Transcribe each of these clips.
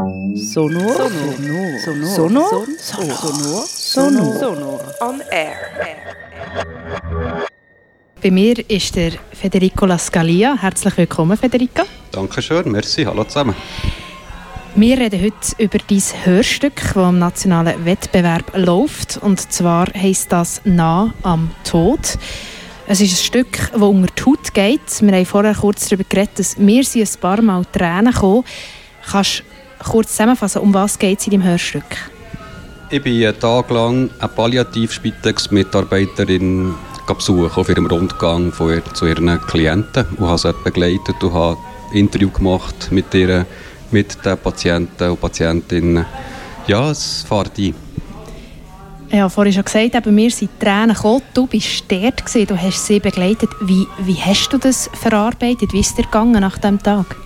Sonor. Sonor. Sonor. Sonor. Sonor. Sonor. On air. Bei mir ist der Federico Lascalia. Herzlich willkommen, Federica. Dankeschön, merci, hallo zusammen. Wir reden heute über dein Hörstück, das im nationalen Wettbewerb läuft. Und zwar heisst das «Nah am Tod». Es ist ein Stück, das unter die Haut geht. Wir haben vorher kurz darüber geredet, dass mir ein paar Mal Tränen kommen. Kannst kurz zusammenfassen, um was geht es in deinem Hörstück? Ich bin einen Tag lang eine Palliativ-Spitex-Mitarbeiterin besuchen auf ihrem Rundgang von ihr, zu ihren Klienten und habe sie begleitet und habe Interview gemacht mit ihr, mit den Patienten und Patientinnen. Ja, es fährt ein. Ich habe vorhin schon gesagt, eben, mir sind Tränen gekommen. Du bist dort, gewesen, du hast sie begleitet. Wie, wie hast du das verarbeitet? Wie ist es dir gegangen nach diesem Tag?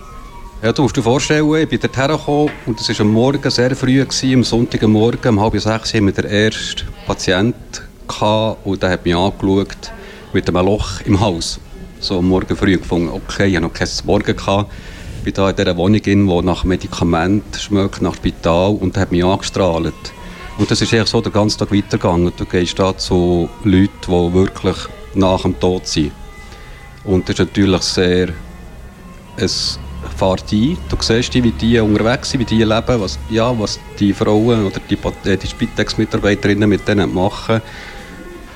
Ja, du musst dir vorstellen, ich bin dort hergekommen und es war am Morgen sehr früh, gewesen, am Sonntagmorgen, um halb sechs, haben wir den ersten Patienten gehabt, und der hat mich angeschaut mit einem Loch im Hals. So am Morgen früh gefunden, okay, ich hatte noch kein Morgen. Gehabt. Ich bin da in dieser Wohnung, die nach Medikament schmeckt, nach Spital und der hat mich angestrahlt. Und das ist eigentlich so den ganzen Tag weitergegangen. Du gehst da zu Leuten, die wirklich nach dem Tod sind. Und das ist natürlich sehr... Es fährt ein. Du siehst, wie die unterwegs sind, wie die leben, was, ja, was die Frauen oder die, äh, die Spitex-Mitarbeiterinnen mit denen machen.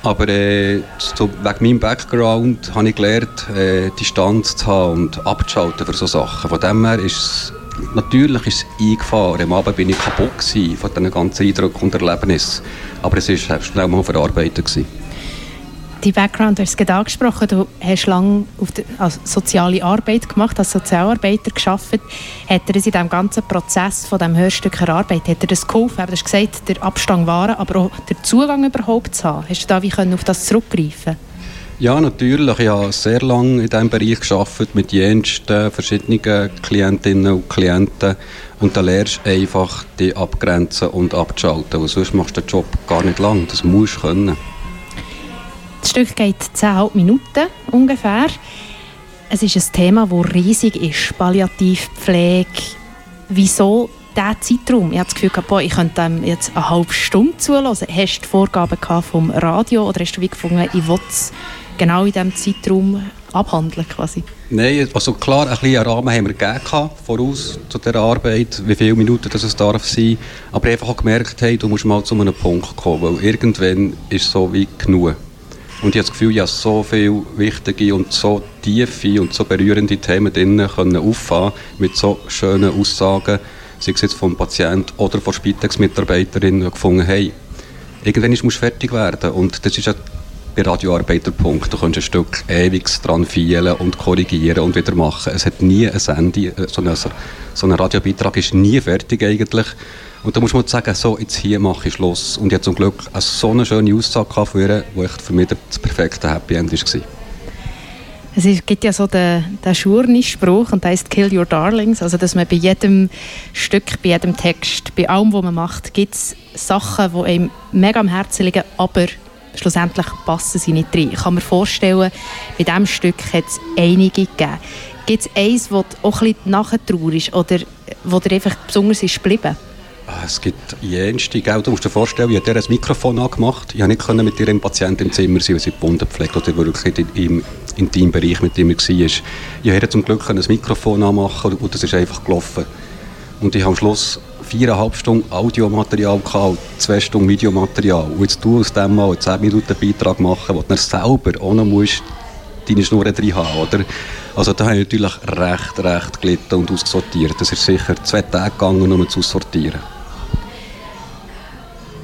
Aber äh, so, wegen meinem Background habe ich gelernt, äh, Distanz zu haben und abzuschalten für solche Sachen. Von dem her ist es Natürlich ist es eingefahren. Am Abend war ich kaputt von diesen ganzen Eindrücken und Erlebnissen. Aber es war schnell mal verarbeitet. Gewesen. Dein Background, du hast es gerade angesprochen, du hast lange auf der, also soziale Arbeit gemacht, als Sozialarbeiter geschafft. Hat das in diesem ganzen Prozess von dem Hörstück erarbeitet, hat dir das geholfen? Du hast gesagt, der Abstand waren, aber auch den Zugang überhaupt zu haben. Hast du da wie können auf das zurückgreifen ja, natürlich. Ich habe sehr lange in diesem Bereich gearbeitet mit jensten verschiedenen Klientinnen und Klienten. Und da lernst du einfach, die abgrenzen und abzuschalten. Weil sonst machst du den Job gar nicht lang. Das musst du können. Das Stück geht 10 Minuten ungefähr. Es ist ein Thema, das riesig ist. Palliativpflege. Wieso dieser Zeitraum? Ich habe das Gefühl, boah, ich könnte dem jetzt eine halbe Stunde zulassen. Hast du Vorgaben vom Radio oder hast du wie gefunden, ich will genau in diesem Zeitraum abhandeln quasi? Nein, also klar, ein bisschen Rahmen haben wir gegeben, voraus zu dieser Arbeit, wie viele Minuten das es darf sein. Aber einfach auch gemerkt, hey, du musst mal zu einem Punkt kommen, weil irgendwann ist es so wie genug. Und ich habe das Gefühl, ich habe so viele wichtige und so tiefe und so berührende Themen drin können auffahren mit so schönen Aussagen, sei es jetzt vom Patienten oder von Spitex-Mitarbeiterinnen, gefunden, hey, irgendwann musst du fertig werden. Und das ist ja bei Radioarbeiter.punkt. Du kannst ein Stück ewig dran feilen und korrigieren und wieder machen. Es hat nie ein Ende. Äh, so ein, so ein Radiobeitrag ist nie fertig eigentlich. Und da muss man sagen, so, jetzt hier mache ich Schluss. Und ich hatte zum Glück eine so eine schöne Aussage von die für mich das perfekte Happy End war. Es gibt ja so den, den Schurni-Spruch und der heißt «Kill your darlings», also dass man bei jedem Stück, bei jedem Text, bei allem, was man macht, gibt es Sachen, die einem mega am Herzen liegen, aber schlussendlich passen sie nicht rein. Ich kann mir vorstellen, bei diesem Stück hat es einige gegeben. Gibt es eins, das auch ein bisschen nachher ist oder wo dir einfach besonders ist geblieben? Ah, es gibt jenste, gell? du musst dir vorstellen, ich habe ihr ein Mikrofon angemacht. Ich konnte nicht mit ihrem Patienten im Zimmer sein, weil sie die Wunde pflegt oder wirklich im intimen Bereich mit ihm war. Ich konnte zum Glück ein Mikrofon anmachen und das ist einfach gelaufen. Und ich habe am Schluss viereinhalb Stunden Audiomaterial gehabt, zwei Stunden Videomaterial. Und jetzt du aus dem mal einen 10 Minuten Beitrag machen, wo du selber auch noch musst, deine Schnur drin haben, oder? Also da habe ich natürlich recht, recht gelitten und aussortiert. Das ist sicher zwei Tage gegangen, um zu sortieren.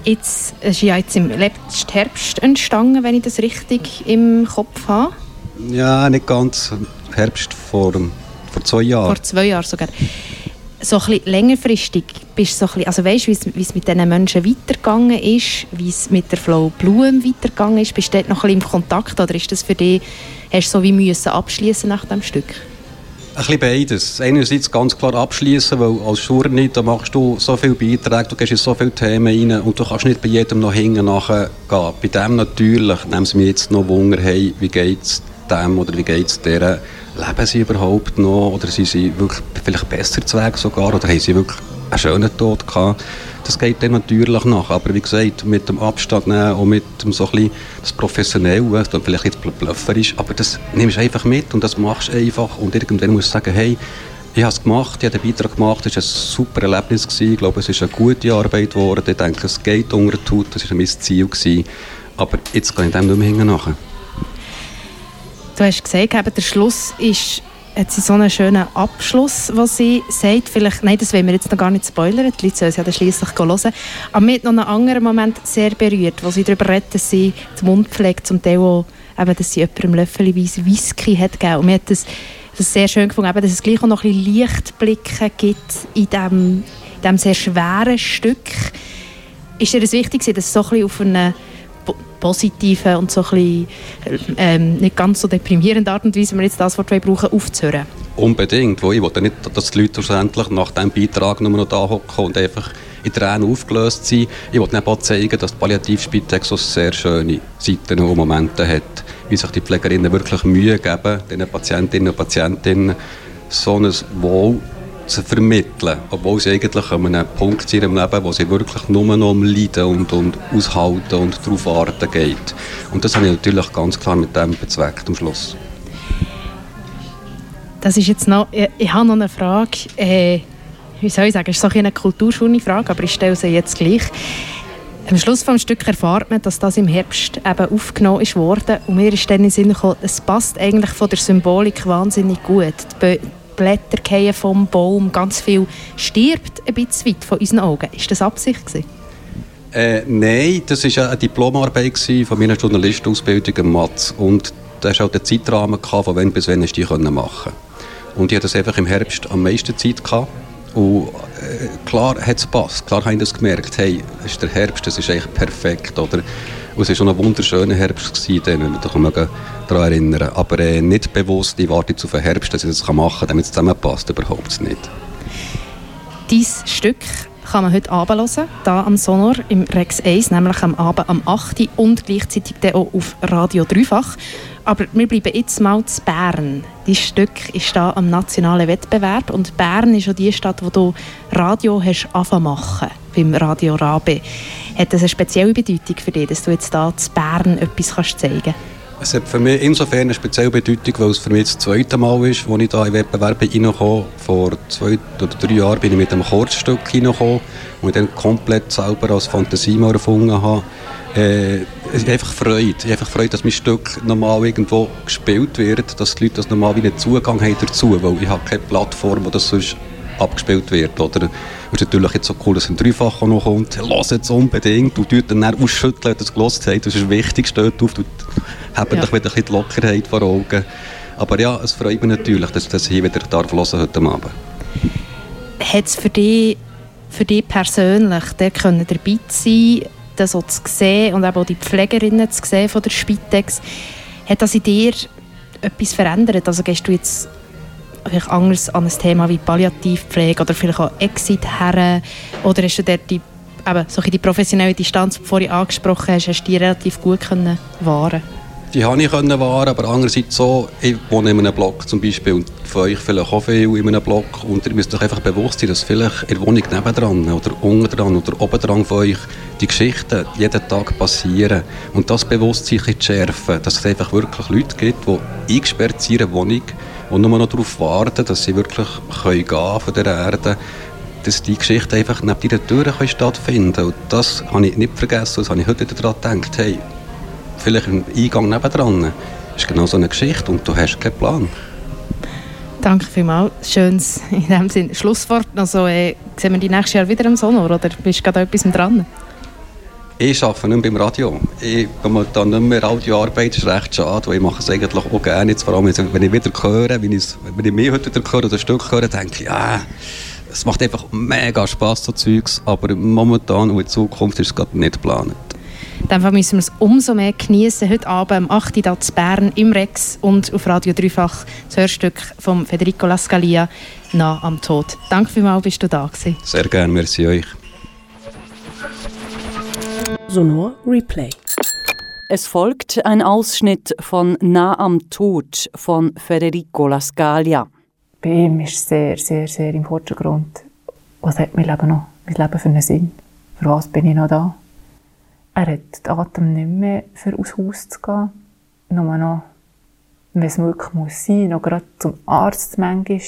Jetzt ist ja jetzt im letzten Herbst entstanden, wenn ich das richtig im Kopf habe. Ja, nicht ganz. Herbst vor, vor zwei Jahren. Vor zwei Jahren sogar so ein längerfristig bist so also weißt wie es mit diesen Menschen weitergegangen ist, wie es mit der Flow Blum weitergegangen ist, bist du dort noch ein bisschen im Kontakt oder ist das für dich, hast du so wie müssen abschließen nach dem Stück? Ein bisschen beides. Einerseits ganz klar abschließen, weil als Journey, da machst du so viele Beiträge, du gehst in so viele Themen rein und du kannst nicht bei jedem noch hinten nachgehen. Bei dem natürlich, nehmen sie mir jetzt noch Wunder, hey, wie geht es dem oder wie geht es der? leben sie überhaupt noch oder sind sie wirklich vielleicht besser zu Weg sogar oder haben sie wirklich einen schönen Tod gehabt. Das geht dann natürlich nach. Aber wie gesagt, mit dem Abstand nehmen und mit dem so ein bisschen das Professionelle, das vielleicht jetzt Blöffer ist, aber das nimmst du einfach mit und das machst du einfach. Und irgendwann musst du sagen, hey, ich habe es gemacht, ich habe den Beitrag gemacht, es war ein super Erlebnis. Gewesen. Ich glaube, es ist eine gute Arbeit geworden. Ich denke, es geht unter den Tut, das war mein Ziel. Gewesen. Aber jetzt gehe ich dem nicht mehr nach. Du hast gesagt, der Schluss ist hat sie so einen schönen Abschluss, was sie sagt. Vielleicht, nein, das wollen wir jetzt noch gar nicht spoilern, die Leute sollen es ja schliesslich hören. Aber mir hat noch einen anderen Moment sehr berührt, wo sie darüber redet, dass sie die Mundpflege zum Teil auch, eben, dass sie jemandem löffelweise Whisky hat gegeben. Und mir hat das, das sehr schön gefunden, eben, dass es gleich auch noch ein bisschen Lichtblicke gibt in diesem in dem sehr schweren Stück. Ist dir das wichtig, dass es so ein bisschen auf eine positiven und so ein bisschen, ähm, nicht ganz so deprimierende Art und Weise, wenn wir jetzt das Wort brauchen, aufzuhören? Unbedingt. Ich wollte nicht, dass die Leute schlussendlich nach diesem Beitrag nur noch da hocken und einfach in Tränen aufgelöst sind. Ich wollte auch zeigen, dass die Palliativspitex so sehr schöne Seiten und Momente hat, wie sich die Pflegerinnen wirklich Mühe geben, den Patientinnen und Patientinnen so ein Wohl zu vermitteln, obwohl sie eigentlich an einem Punkt in ihrem Leben, wo sie wirklich nur noch um Leiden und, und Aushalten und darauf warten geht. Und das habe ich natürlich ganz klar mit dem bezweckt am Schluss. Das ist jetzt noch, ich, ich habe noch eine Frage, äh, wie soll ich sagen, es ist so eine Kulturschule-Frage, aber ich stelle sie jetzt gleich. Am Schluss des Stück erfahrt man, dass das im Herbst eben aufgenommen worden und mir ist dann in den Sinn gekommen, es passt eigentlich von der Symbolik wahnsinnig gut. Die Blätter fallen vom Baum, ganz viel stirbt ein bisschen weit von unseren Augen. Ist das Absicht Äh, nein, das war eine Diplomarbeit von meiner Journalistenausbildung im Matz. Und da hast auch den Zeitrahmen, gehabt, von wann bis wann ich die machen konnte. Und ich hatte das einfach im Herbst am meisten Zeit. Gehabt. Und äh, klar hat es gepasst. Klar habe ich das gemerkt. Hey, es ist der Herbst, das ist eigentlich perfekt. Oder? Es war schon ein wunderschöner Herbst, gewesen, wenn wir uns daran erinnern Aber äh, nicht bewusst, ich warte jetzt auf den Herbst, dass ich das machen kann, damit es zusammenpasst. Überhaupt nicht. Dieses Stück kann man heute Abend hören, hier am Sonor im Rex 1, nämlich am Abend am 8. und gleichzeitig auch auf Radio Dreifach. Aber wir bleiben jetzt mal zu Bern. Dieses Stück ist hier am nationalen Wettbewerb und Bern ist auch die Stadt, wo du Radio hast machen beim Radio Rabe. Hat das eine spezielle Bedeutung für dich, dass du jetzt hier zu Bern etwas kannst zeigen kannst? Es hat für mich insofern eine spezielle Bedeutung, weil es für mich das zweite Mal ist, als ich hier in Wettbewerbe reinkomme. Vor zwei oder drei Jahren bin ich mit einem Kurzstück reingekommen, das ich dann komplett selber als Fantasie mal erfunden habe. Äh, es ist einfach Freude. Ich habe einfach Freude, dass mein Stück normal irgendwo gespielt wird, dass die Leute das normal wie einen Zugang haben dazu, weil ich habe keine Plattform, wo das sonst abgespielt wird. Oder? Es ist natürlich jetzt so cool, dass ein Dreifach noch kommt. Lass jetzt unbedingt. Und tut dann ausschütteln, dass es gelost hat. Das ist wichtig, steht auf. Und haben ja. wieder ein bisschen die Lockerheit vor Augen. Aber ja, es freut mich natürlich, dass ich das hier wieder darf hören heute Abend. Hat es für dich, für dich persönlich der können dabei sein das so zu sehen und auch die Pflegerinnen zu sehen von der Spitex, hat das in dir etwas verändert? Also gehst du jetzt vielleicht anders an ein Thema wie Palliativpflege oder vielleicht auch Exit her? Oder hast du dort die, eben, so die professionelle Distanz, die du vorhin angesprochen hast, hast du die relativ gut können wahren? Die habe ich können wahren, aber andererseits so, ich wohne in einem Block zum Beispiel und von euch vielleicht auch viel in einem Block. Und ihr müsst euch einfach bewusst sein, dass vielleicht in der Wohnung nebendran oder unten dran oder oben dran von euch die Geschichten jeden Tag passieren. Und das Bewusstsein zu schärfen, dass es einfach wirklich Leute gibt, die eingesperrt sind in einer Wohnung und nur noch darauf warten, dass sie wirklich können gehen von der Erde dass die Geschichte einfach neben deiner Tür stattfinden. Und das habe ich nicht vergessen, das habe ich heute daran gedacht. Hey, vielleicht im Eingang nebendran ist genau so eine Geschichte und du hast keinen Plan. Danke vielmals. Schönes in dem Sinne. Schlusswort. Also, äh, sehen wir die nächstes Jahr wieder im Sonor oder bist du gerade etwas dran? Ich arbeite nicht beim Radio. Ich mache da nicht mehr Radioarbeit, das ist recht schade, weil ich mache es eigentlich auch gerne. Jetzt, vor allem, wenn ich wieder höre, wenn ich, wenn ich mich heute wieder höre oder ein Stück höre, denke ich, ja, es macht einfach mega Spass, so Zeugs, aber momentan und in Zukunft ist es gerade nicht geplant. Dann müssen wir es umso mehr genießen. Heute Abend am 8. Uhr Bern im Rex und auf Radio Dreifach das Hörstück von Federico Lascalia «Nah am Tod». Danke vielmals, bist du da gewesen. Sehr gerne, merci euch. Sonor Replay. Es folgt ein Ausschnitt von «Nah am Tod» von Federico Lascalia. Bei ihm ist sehr, sehr, sehr im Vordergrund was hat mein Leben noch, mein Leben für einen Sinn? Für was bin ich noch da? Er hat den Atem nicht mehr für aus Haus zu gehen, nur noch, wenn es wirklich muss sein, noch gerade zum Arzt manchmal.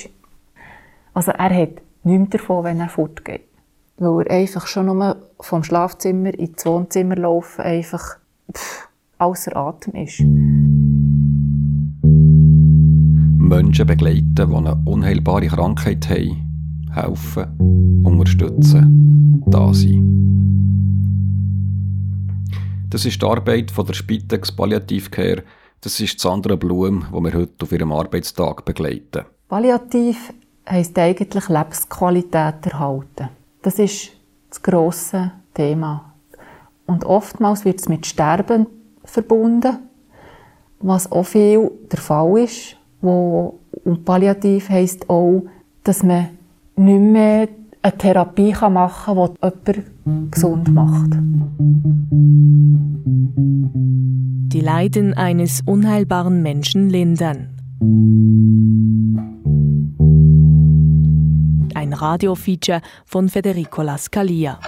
Also er hat nichts davon, wenn er fortgeht. Weil er einfach schon nur vom Schlafzimmer ins Wohnzimmer laufen einfach pff, außer Atem ist. Menschen begleiten, die eine unheilbare Krankheit haben, helfen, unterstützen, da sein. Das ist die Arbeit von der Spitex Palliativcare. Das ist Sandra Blum, die wir heute auf ihrem Arbeitstag begleiten. Palliativ heisst eigentlich Lebensqualität erhalten. Das ist das grosse Thema. Und oftmals wird es mit Sterben verbunden, was auch viel der Fall ist. Wo, und Palliativ heisst auch, dass man nicht mehr eine Therapie machen kann, die jemanden gesund macht. Die Leiden eines unheilbaren Menschen lindern. Radiofeature von Federico Lascalia.